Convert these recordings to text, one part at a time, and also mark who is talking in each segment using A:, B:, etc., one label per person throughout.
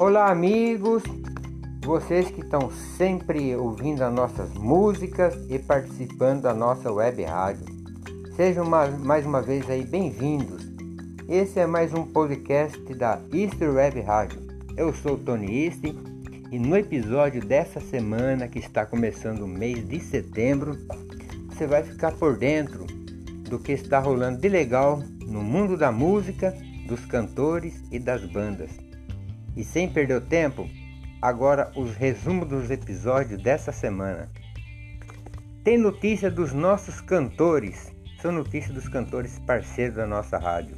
A: Olá, amigos, vocês que estão sempre ouvindo as nossas músicas e participando da nossa web rádio. Sejam mais uma vez aí bem-vindos. Esse é mais um podcast da Easter Web Rádio. Eu sou Tony East e no episódio dessa semana que está começando o mês de setembro, você vai ficar por dentro do que está rolando de legal no mundo da música, dos cantores e das bandas. E sem perder tempo, agora os resumos dos episódios dessa semana. Tem notícia dos nossos cantores, são notícias dos cantores parceiros da nossa rádio.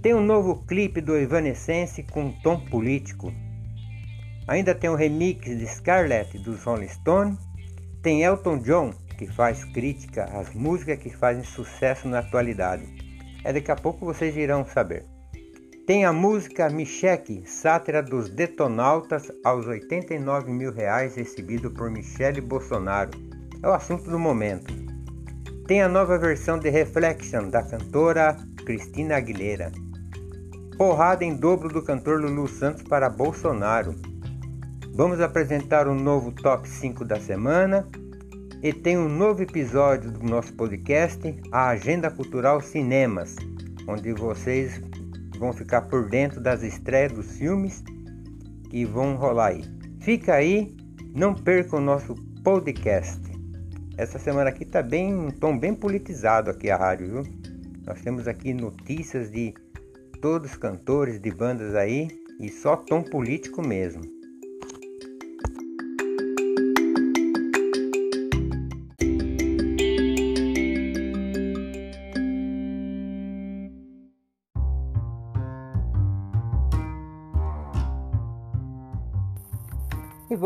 A: Tem um novo clipe do Evanescence com tom político. Ainda tem um remix de Scarlett dos Rolling Stones. Tem Elton John, que faz crítica às músicas que fazem sucesso na atualidade. É daqui a pouco vocês irão saber. Tem a música Micheque, sátira dos detonautas aos 89 mil reais recebido por Michele Bolsonaro. É o assunto do momento. Tem a nova versão de Reflection da cantora Cristina Aguilera. Porrada em dobro do cantor Lulu Santos para Bolsonaro. Vamos apresentar o um novo top 5 da semana e tem um novo episódio do nosso podcast, a Agenda Cultural Cinemas, onde vocês vão ficar por dentro das estreias dos filmes que vão rolar aí. Fica aí, não perca o nosso podcast. Essa semana aqui tá bem um tom bem politizado aqui a rádio, viu? Nós temos aqui notícias de todos os cantores de bandas aí e só tom político mesmo.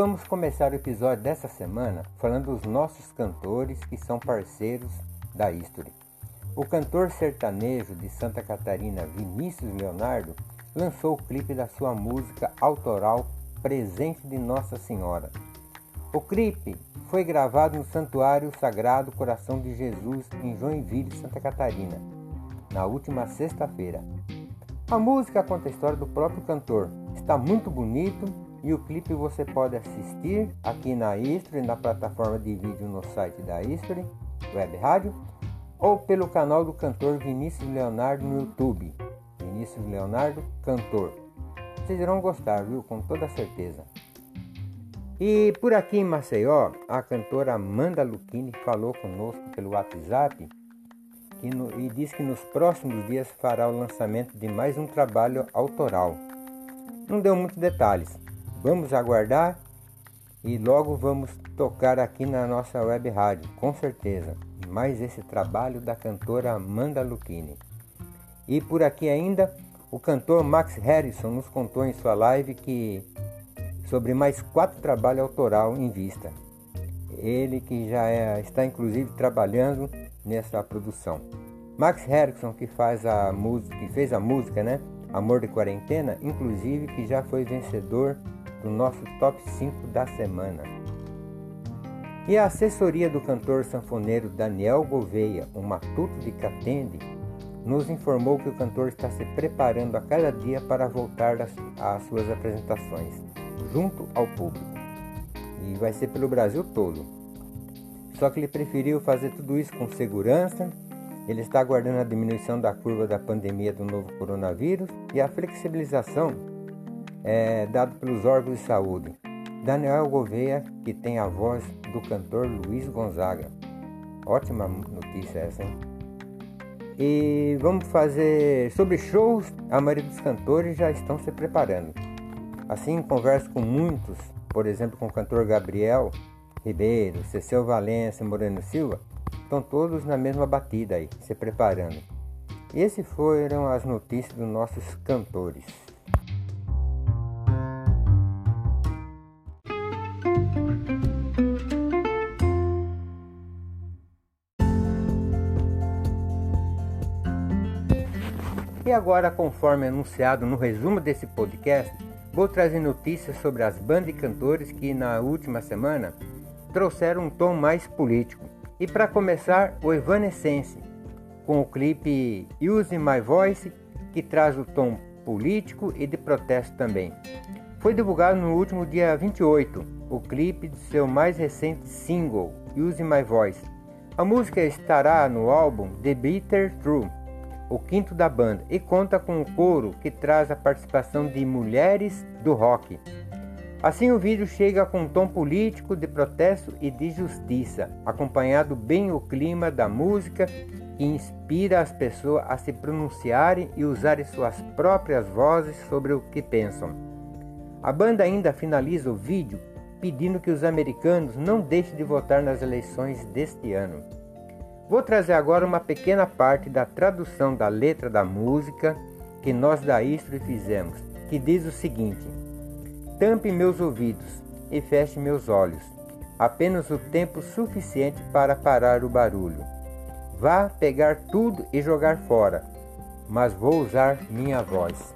A: Vamos começar o episódio dessa semana falando dos nossos cantores que são parceiros da History. O cantor sertanejo de Santa Catarina Vinícius Leonardo lançou o clipe da sua música autoral Presente de Nossa Senhora. O clipe foi gravado no Santuário Sagrado Coração de Jesus em Joinville, Santa Catarina, na última sexta-feira. A música conta a história do próprio cantor. Está muito bonito e o clipe você pode assistir aqui na History, na plataforma de vídeo no site da History, Web Rádio, ou pelo canal do cantor Vinícius Leonardo no YouTube. Vinícius Leonardo, cantor. Vocês irão gostar, viu? Com toda certeza. E por aqui em Maceió, a cantora Amanda Lucchini falou conosco pelo WhatsApp no, e disse que nos próximos dias fará o lançamento de mais um trabalho autoral. Não deu muitos detalhes, Vamos aguardar e logo vamos tocar aqui na nossa web rádio, com certeza. Mais esse trabalho da cantora Amanda Lucchini. E por aqui ainda, o cantor Max Harrison nos contou em sua live que sobre mais quatro trabalhos autoral em vista. Ele que já é, está inclusive trabalhando nessa produção. Max Harrison que faz a música, que fez a música, né? Amor de Quarentena, inclusive que já foi vencedor do nosso top 5 da semana. E a assessoria do cantor sanfoneiro Daniel Gouveia, o Matuto de Catende, nos informou que o cantor está se preparando a cada dia para voltar às suas apresentações, junto ao público. E vai ser pelo Brasil todo. Só que ele preferiu fazer tudo isso com segurança. Ele está aguardando a diminuição da curva da pandemia do novo coronavírus e a flexibilização é, dado pelos órgãos de saúde. Daniel Gouveia, que tem a voz do cantor Luiz Gonzaga. Ótima notícia essa, hein? E vamos fazer sobre shows. A maioria dos cantores já estão se preparando. Assim, converso com muitos, por exemplo, com o cantor Gabriel Ribeiro, Cecil Valença, Moreno Silva, estão todos na mesma batida aí, se preparando. E esses foram as notícias dos nossos cantores. E agora, conforme anunciado no resumo desse podcast, vou trazer notícias sobre as bandas e cantores que na última semana trouxeram um tom mais político. E para começar, o Evanescence, com o clipe Use My Voice, que traz o tom político e de protesto também. Foi divulgado no último dia 28 o clipe de seu mais recente single, Use My Voice. A música estará no álbum The Bitter True, o quinto da banda, e conta com um coro que traz a participação de mulheres do rock. Assim, o vídeo chega com um tom político de protesto e de justiça, acompanhado bem o clima da música que inspira as pessoas a se pronunciarem e usarem suas próprias vozes sobre o que pensam. A banda ainda finaliza o vídeo pedindo que os americanos não deixem de votar nas eleições deste ano. Vou trazer agora uma pequena parte da tradução da letra da música que nós da Istro fizemos, que diz o seguinte: Tampe meus ouvidos e feche meus olhos, apenas o tempo suficiente para parar o barulho. Vá pegar tudo e jogar fora, mas vou usar minha voz.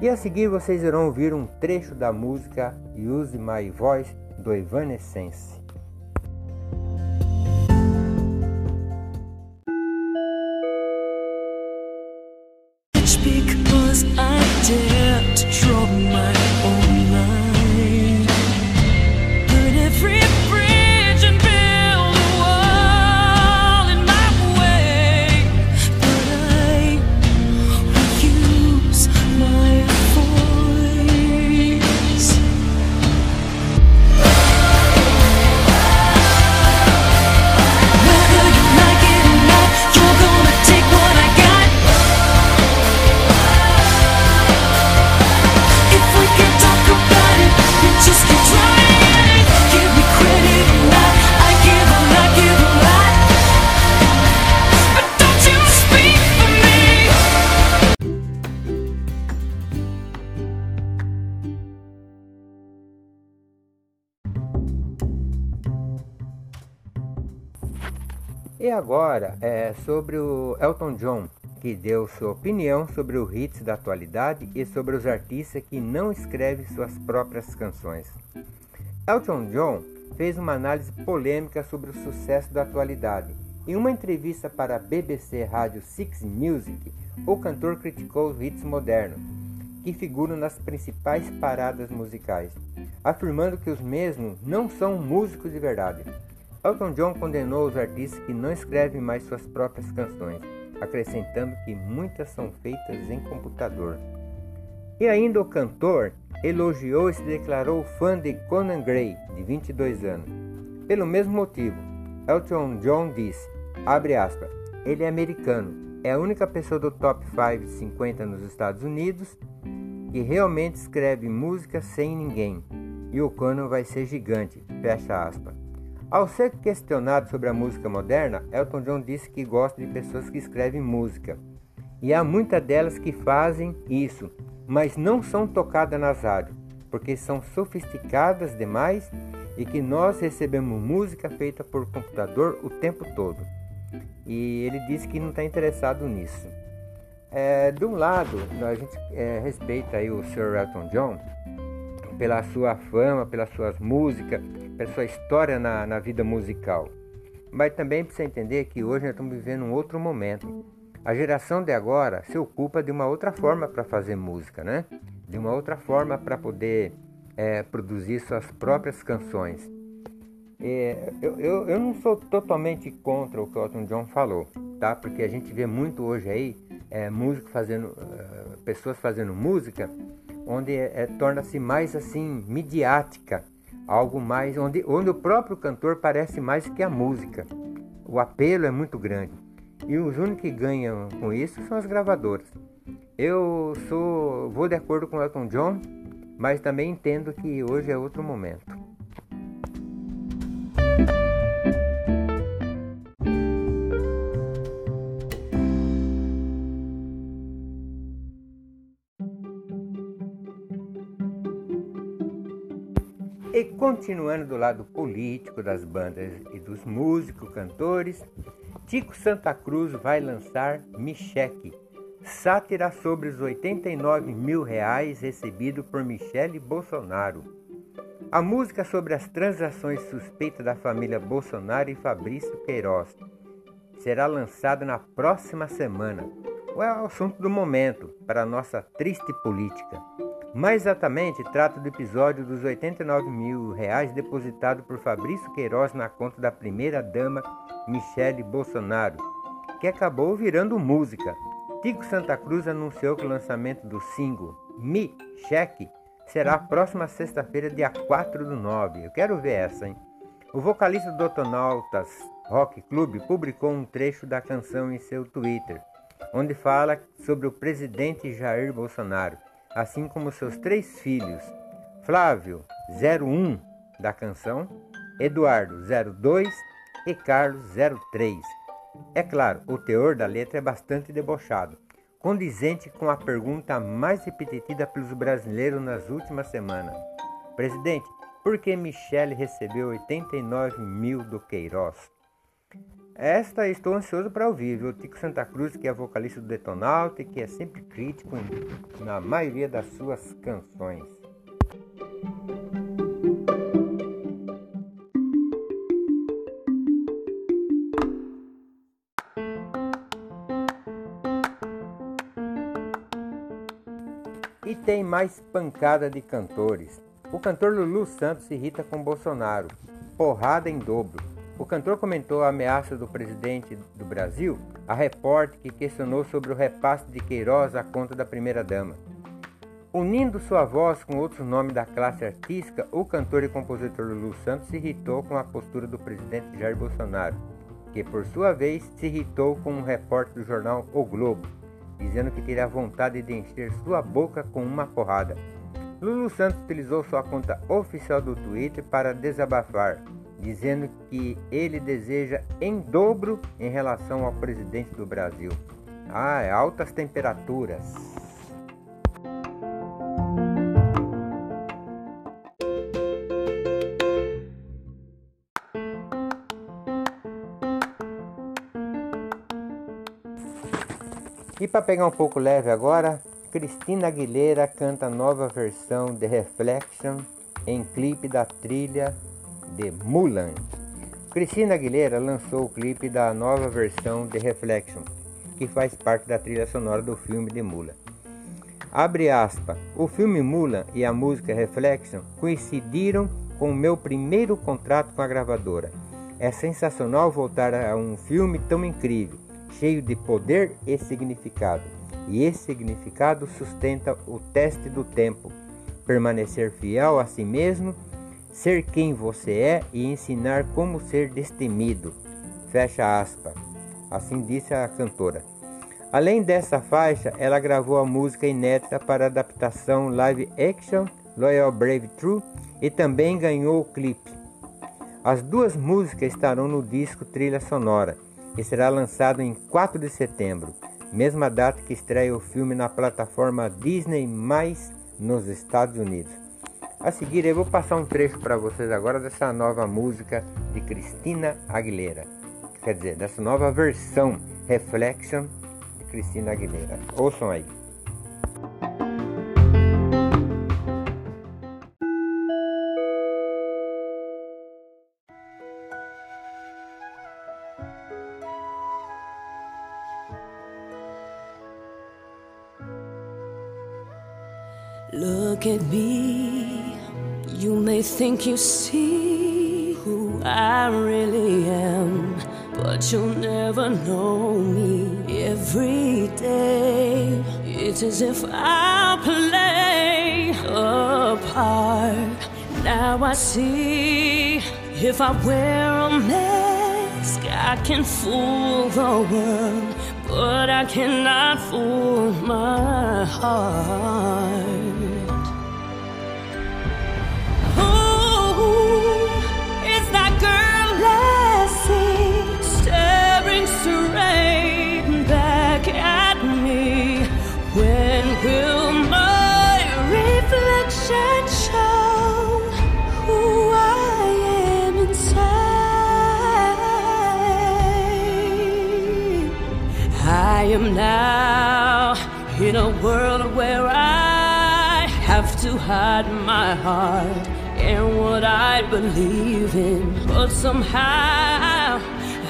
A: E a seguir vocês irão ouvir um trecho da música Use My Voice do Evanescence. Agora é sobre o Elton John, que deu sua opinião sobre os hits da atualidade e sobre os artistas que não escrevem suas próprias canções. Elton John fez uma análise polêmica sobre o sucesso da atualidade. Em uma entrevista para a BBC Rádio Six Music, o cantor criticou os hits modernos, que figuram nas principais paradas musicais, afirmando que os mesmos não são músicos de verdade. Elton John condenou os artistas que não escrevem mais suas próprias canções, acrescentando que muitas são feitas em computador. E ainda o cantor elogiou e se declarou fã de Conan Gray, de 22 anos. Pelo mesmo motivo, Elton John disse, aspas, ele é americano, é a única pessoa do top 5 50 nos Estados Unidos que realmente escreve música sem ninguém. E o Conan vai ser gigante, fecha aspas. Ao ser questionado sobre a música moderna, Elton John disse que gosta de pessoas que escrevem música. E há muitas delas que fazem isso, mas não são tocadas nas rádios, porque são sofisticadas demais e que nós recebemos música feita por computador o tempo todo. E ele disse que não está interessado nisso. É, de um lado, a gente é, respeita aí o Sir Elton John pela sua fama, pelas suas músicas, pela sua história na, na vida musical. Mas também precisa entender que hoje nós estamos vivendo um outro momento. A geração de agora se ocupa de uma outra forma para fazer música, né? De uma outra forma para poder é, produzir suas próprias canções. É, eu, eu, eu, não sou totalmente contra o que o Elton John falou, tá? Porque a gente vê muito hoje aí é, músico fazendo, uh, pessoas fazendo música, onde é, é, torna-se mais assim midiática algo mais onde, onde o próprio cantor parece mais que a música. O apelo é muito grande. E os únicos que ganham com isso são as gravadoras. Eu sou vou de acordo com Elton John, mas também entendo que hoje é outro momento. Continuando do lado político das bandas e dos músicos, cantores, Tico Santa Cruz vai lançar Micheque, sátira sobre os 89 mil reais recebidos por Michele Bolsonaro. A música sobre as transações suspeitas da família Bolsonaro e Fabrício Queiroz será lançada na próxima semana. É o assunto do momento para a nossa triste política. Mais exatamente, trata do episódio dos 89 mil reais depositado por Fabrício Queiroz na conta da primeira-dama Michele Bolsonaro, que acabou virando música. Tico Santa Cruz anunciou que o lançamento do single Me Cheque será a próxima sexta-feira, dia 4 do 9. Eu quero ver essa, hein? O vocalista do Otonautas Rock Club publicou um trecho da canção em seu Twitter, onde fala sobre o presidente Jair Bolsonaro assim como seus três filhos, Flávio 01 da canção, Eduardo 02 e Carlos 03. É claro, o teor da letra é bastante debochado, condizente com a pergunta mais repetida pelos brasileiros nas últimas semanas. Presidente, por que Michele recebeu 89 mil do Queiroz? Esta estou ansioso para ouvir, viu? Tico Santa Cruz, que é vocalista do Detonauta e que é sempre crítico na maioria das suas canções. E tem mais pancada de cantores. O cantor Lulu Santos se irrita com Bolsonaro. Porrada em dobro. O cantor comentou a ameaça do presidente do Brasil a repórter que questionou sobre o repasse de Queiroz à conta da primeira-dama. Unindo sua voz com outros nomes da classe artística, o cantor e compositor Lulu Santos se irritou com a postura do presidente Jair Bolsonaro, que por sua vez se irritou com um repórter do jornal O Globo, dizendo que teria vontade de encher sua boca com uma porrada. Lulu Santos utilizou sua conta oficial do Twitter para desabafar dizendo que ele deseja em dobro em relação ao presidente do Brasil. Ah, é altas temperaturas. E para pegar um pouco leve agora, Cristina Aguilera canta nova versão de Reflection em clipe da trilha de Mulan. Cristina Aguilera lançou o clipe da nova versão de Reflection, que faz parte da trilha sonora do filme de Mulan. Abre aspas. O filme Mulan e a música Reflection coincidiram com o meu primeiro contrato com a gravadora. É sensacional voltar a um filme tão incrível, cheio de poder e significado. E esse significado sustenta o teste do tempo. Permanecer fiel a si mesmo ser quem você é e ensinar como ser destemido. Fecha aspas. Assim disse a cantora. Além dessa faixa, ela gravou a música inédita para adaptação live action Loyal Brave True e também ganhou o clipe. As duas músicas estarão no disco Trilha Sonora e será lançado em 4 de setembro, mesma data que estreia o filme na plataforma Disney mais nos Estados Unidos. A seguir eu vou passar um trecho para vocês agora dessa nova música de Cristina Aguilera. Quer dizer, dessa nova versão Reflection de Cristina Aguilera. Ouçam aí.
B: Think you see who I really am, but you'll never know me every day. It's as if I play a part. Now I see if I wear a mask, I can fool the world, but I cannot fool my heart. Hide my heart and what I believe in. But somehow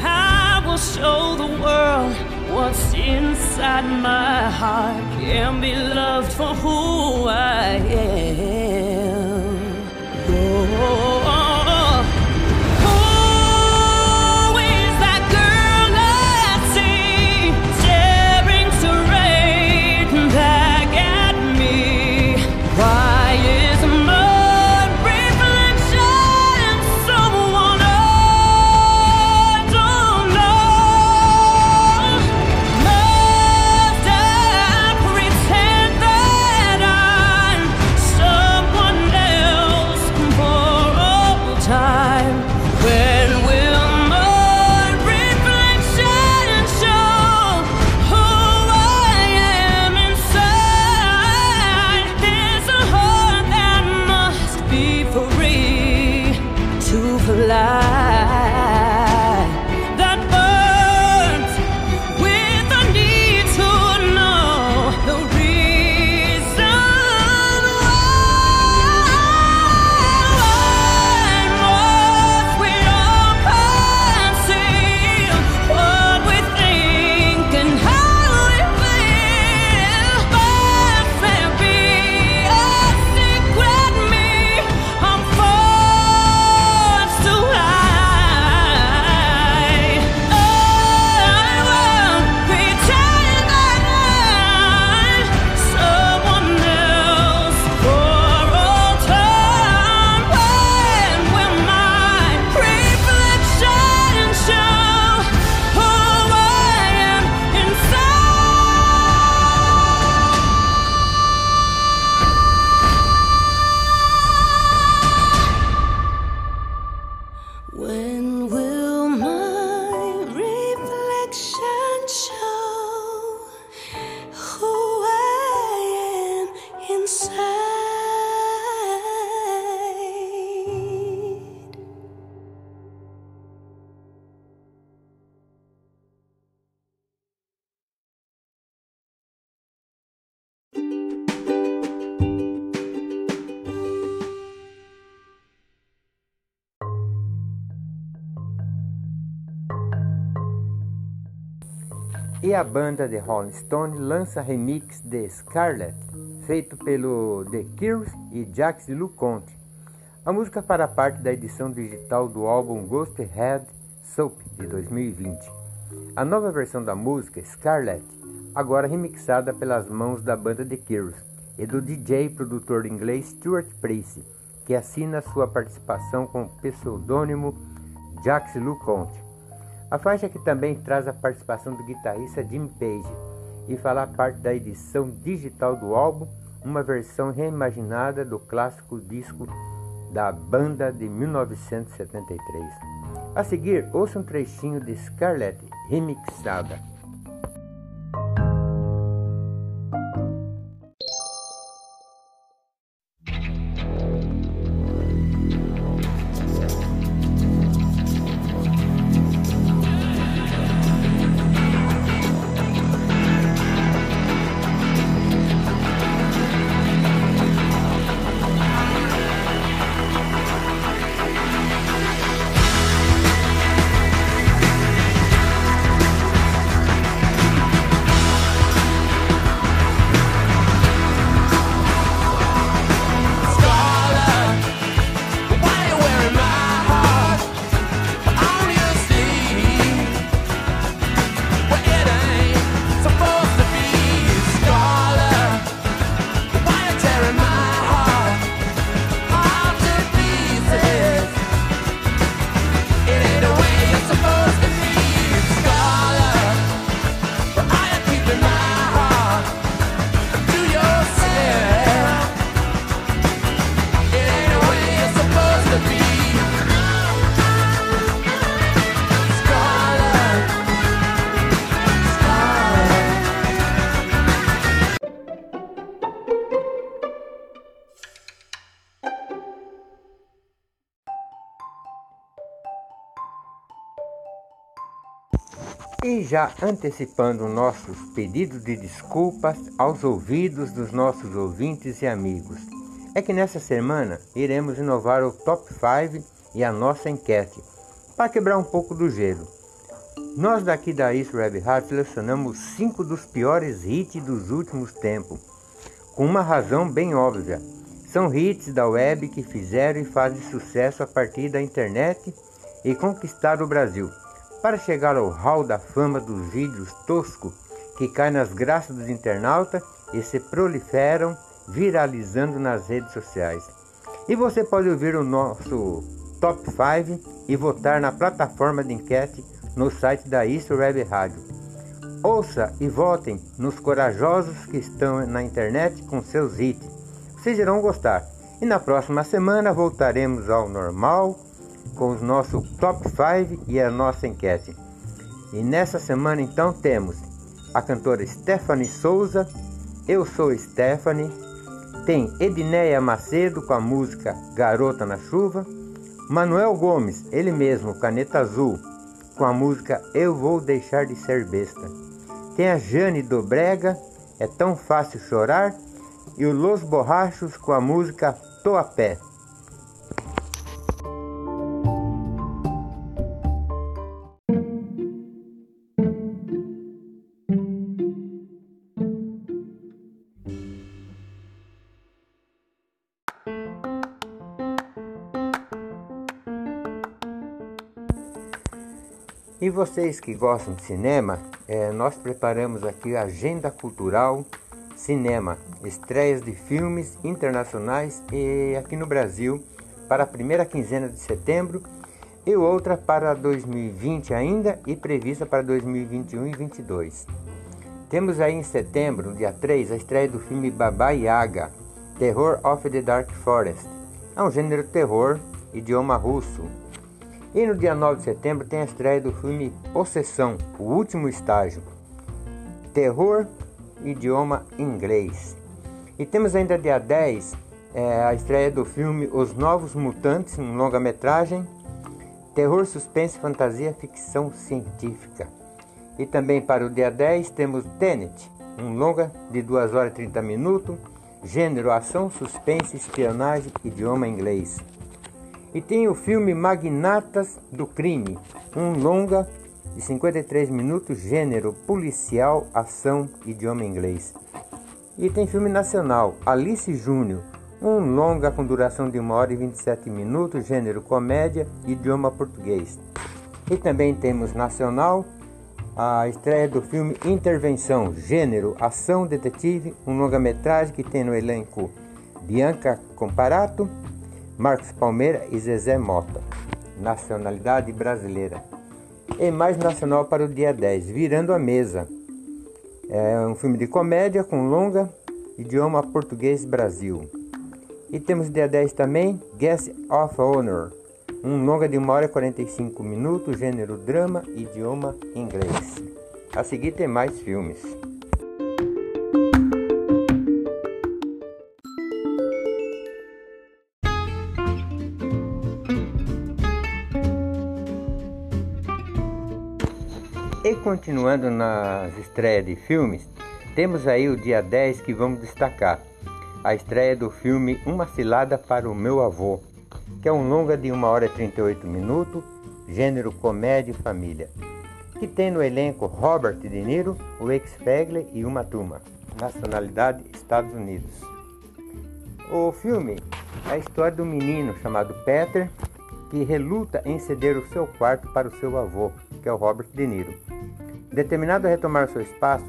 B: I will show the world what's inside my heart can be loved for who I am. Oh.
A: E a banda de Rolling Stone lança remix de Scarlet, feito pelo The Cures e Jacques LeConte. A música fará parte da edição digital do álbum Ghost Head Soap de 2020. A nova versão da música, Scarlet, agora remixada pelas mãos da banda The Cures e do DJ produtor inglês Stuart Price, que assina sua participação com o pseudônimo Jacques LeConte. A faixa que também traz a participação do guitarrista Jim Page e fará parte da edição digital do álbum, uma versão reimaginada do clássico disco da banda de 1973. A seguir, ouça um trechinho de Scarlett remixada. Já antecipando nossos pedidos de desculpas aos ouvidos dos nossos ouvintes e amigos, é que nessa semana iremos inovar o Top 5 e a nossa enquete, para quebrar um pouco do gelo. Nós daqui da Web Rádio selecionamos cinco dos piores hits dos últimos tempos, com uma razão bem óbvia. São hits da web que fizeram e fazem sucesso a partir da internet e conquistaram o Brasil. Para chegar ao hall da fama dos vídeos toscos que caem nas graças dos internautas e se proliferam viralizando nas redes sociais. E você pode ouvir o nosso Top 5 e votar na plataforma de enquete no site da Isso Web Rádio. Ouça e votem nos corajosos que estão na internet com seus hits. Vocês irão gostar. E na próxima semana voltaremos ao normal com os nossos top 5 e a nossa enquete. E nessa semana então temos a cantora Stephanie Souza, Eu Sou Stephanie, tem Edneia Macedo com a música Garota na Chuva, Manuel Gomes, ele mesmo, Caneta Azul, com a música Eu Vou Deixar de Ser Besta. Tem a Jane Dobrega, É Tão Fácil Chorar, e o Los Borrachos com a música Tô a Pé. Vocês que gostam de cinema, é, nós preparamos aqui a Agenda Cultural Cinema, estreias de filmes internacionais e aqui no Brasil para a primeira quinzena de setembro e outra para 2020 ainda e prevista para 2021 e 2022. Temos aí em setembro, dia 3, a estreia do filme Baba Yaga, Terror of the Dark Forest. É um gênero terror, idioma russo, e no dia 9 de setembro tem a estreia do filme Possessão, o último estágio. Terror, idioma inglês. E temos ainda dia 10 é, a estreia do filme Os Novos Mutantes, um longa-metragem. Terror, suspense, fantasia, ficção científica. E também para o dia 10 temos Tenet, um longa de 2 horas e 30 minutos, gênero ação, suspense, espionagem, idioma inglês. E tem o filme Magnatas do Crime, um longa de 53 minutos, gênero policial, ação, idioma inglês. E tem filme nacional, Alice Júnior, um longa com duração de 1 hora e 27 minutos, gênero comédia, idioma português. E também temos nacional a estreia do filme Intervenção, gênero ação detetive, um longa-metragem que tem no elenco Bianca Comparato, Marcos Palmeira e Zezé Mota. Nacionalidade brasileira. E mais nacional para o dia 10, Virando a Mesa. É um filme de comédia com longa, idioma português Brasil. E temos dia 10 também Guest of Honor, um longa de 1 hora e 45 minutos, gênero drama, idioma inglês. A seguir tem mais filmes. Continuando nas estreias de filmes, temos aí o dia 10 que vamos destacar. A estreia do filme Uma Cilada para o Meu Avô, que é um longa de 1 hora e 38 minutos, gênero comédia e família, que tem no elenco Robert De Niro, Wake Spegler e Uma Turma, nacionalidade Estados Unidos. O filme é a história do menino chamado Peter, que reluta em ceder o seu quarto para o seu avô, que é o Robert De Niro. Determinado a retomar seu espaço,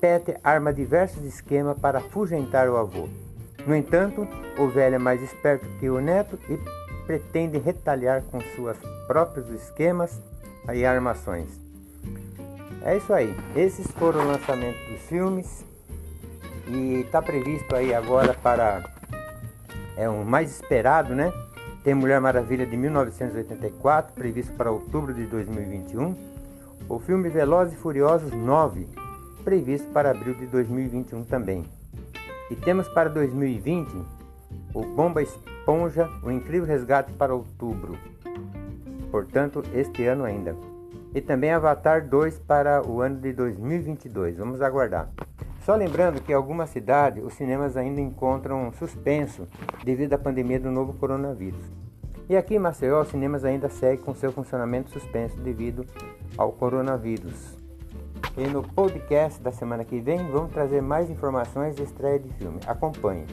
A: Peter arma diversos esquemas para afugentar o avô. No entanto, o velho é mais esperto que o neto e pretende retalhar com suas próprios esquemas e armações. É isso aí. Esses foram os lançamentos dos filmes e está previsto aí agora para é um mais esperado, né? Tem Mulher Maravilha de 1984 previsto para outubro de 2021 o filme Velozes e Furiosos 9, previsto para abril de 2021 também. E temos para 2020 o Bomba Esponja, o Incrível Resgate para outubro. Portanto, este ano ainda. E também Avatar 2 para o ano de 2022. Vamos aguardar. Só lembrando que em algumas cidades os cinemas ainda encontram suspenso devido à pandemia do novo coronavírus. E aqui em Maceió, os cinemas ainda seguem com seu funcionamento suspenso devido ao coronavírus. E no podcast da semana que vem vamos trazer mais informações de estreia de filme. Acompanhe.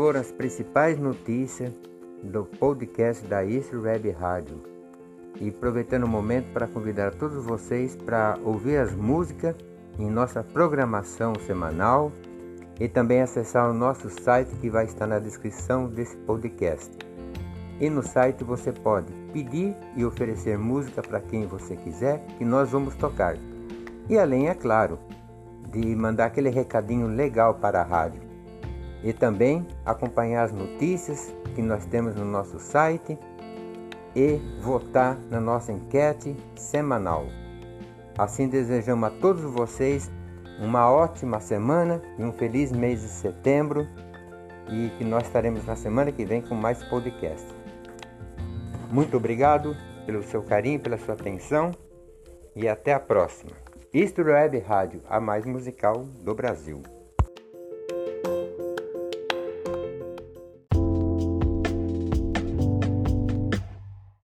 A: Foram as principais notícias do podcast da East Web Rádio. E aproveitando o momento para convidar todos vocês para ouvir as músicas em nossa programação semanal e também acessar o nosso site que vai estar na descrição desse podcast. E no site você pode pedir e oferecer música para quem você quiser, que nós vamos tocar. E além, é claro, de mandar aquele recadinho legal para a rádio e também acompanhar as notícias que nós temos no nosso site e votar na nossa enquete semanal. Assim desejamos a todos vocês uma ótima semana e um feliz mês de setembro e que nós estaremos na semana que vem com mais podcast. Muito obrigado pelo seu carinho, pela sua atenção e até a próxima. Isto Web Rádio, a mais musical do Brasil.